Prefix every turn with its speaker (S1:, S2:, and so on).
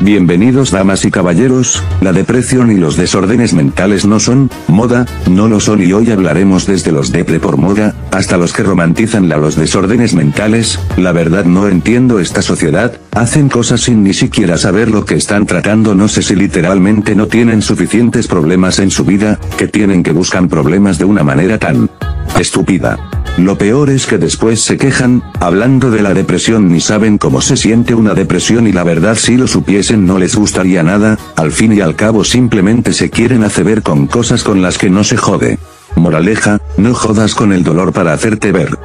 S1: Bienvenidos damas y caballeros, la depresión y los desórdenes mentales no son, moda, no lo son y hoy hablaremos desde los depre por moda, hasta los que romantizan la los desórdenes mentales, la verdad no entiendo esta sociedad, hacen cosas sin ni siquiera saber lo que están tratando no sé si literalmente no tienen suficientes problemas en su vida, que tienen que buscan problemas de una manera tan estúpida. Lo peor es que después se quejan, hablando de la depresión ni saben cómo se siente una depresión y la verdad si lo supiesen no les gustaría nada, al fin y al cabo simplemente se quieren hacer ver con cosas con las que no se jode. Moraleja, no jodas con el dolor para hacerte ver.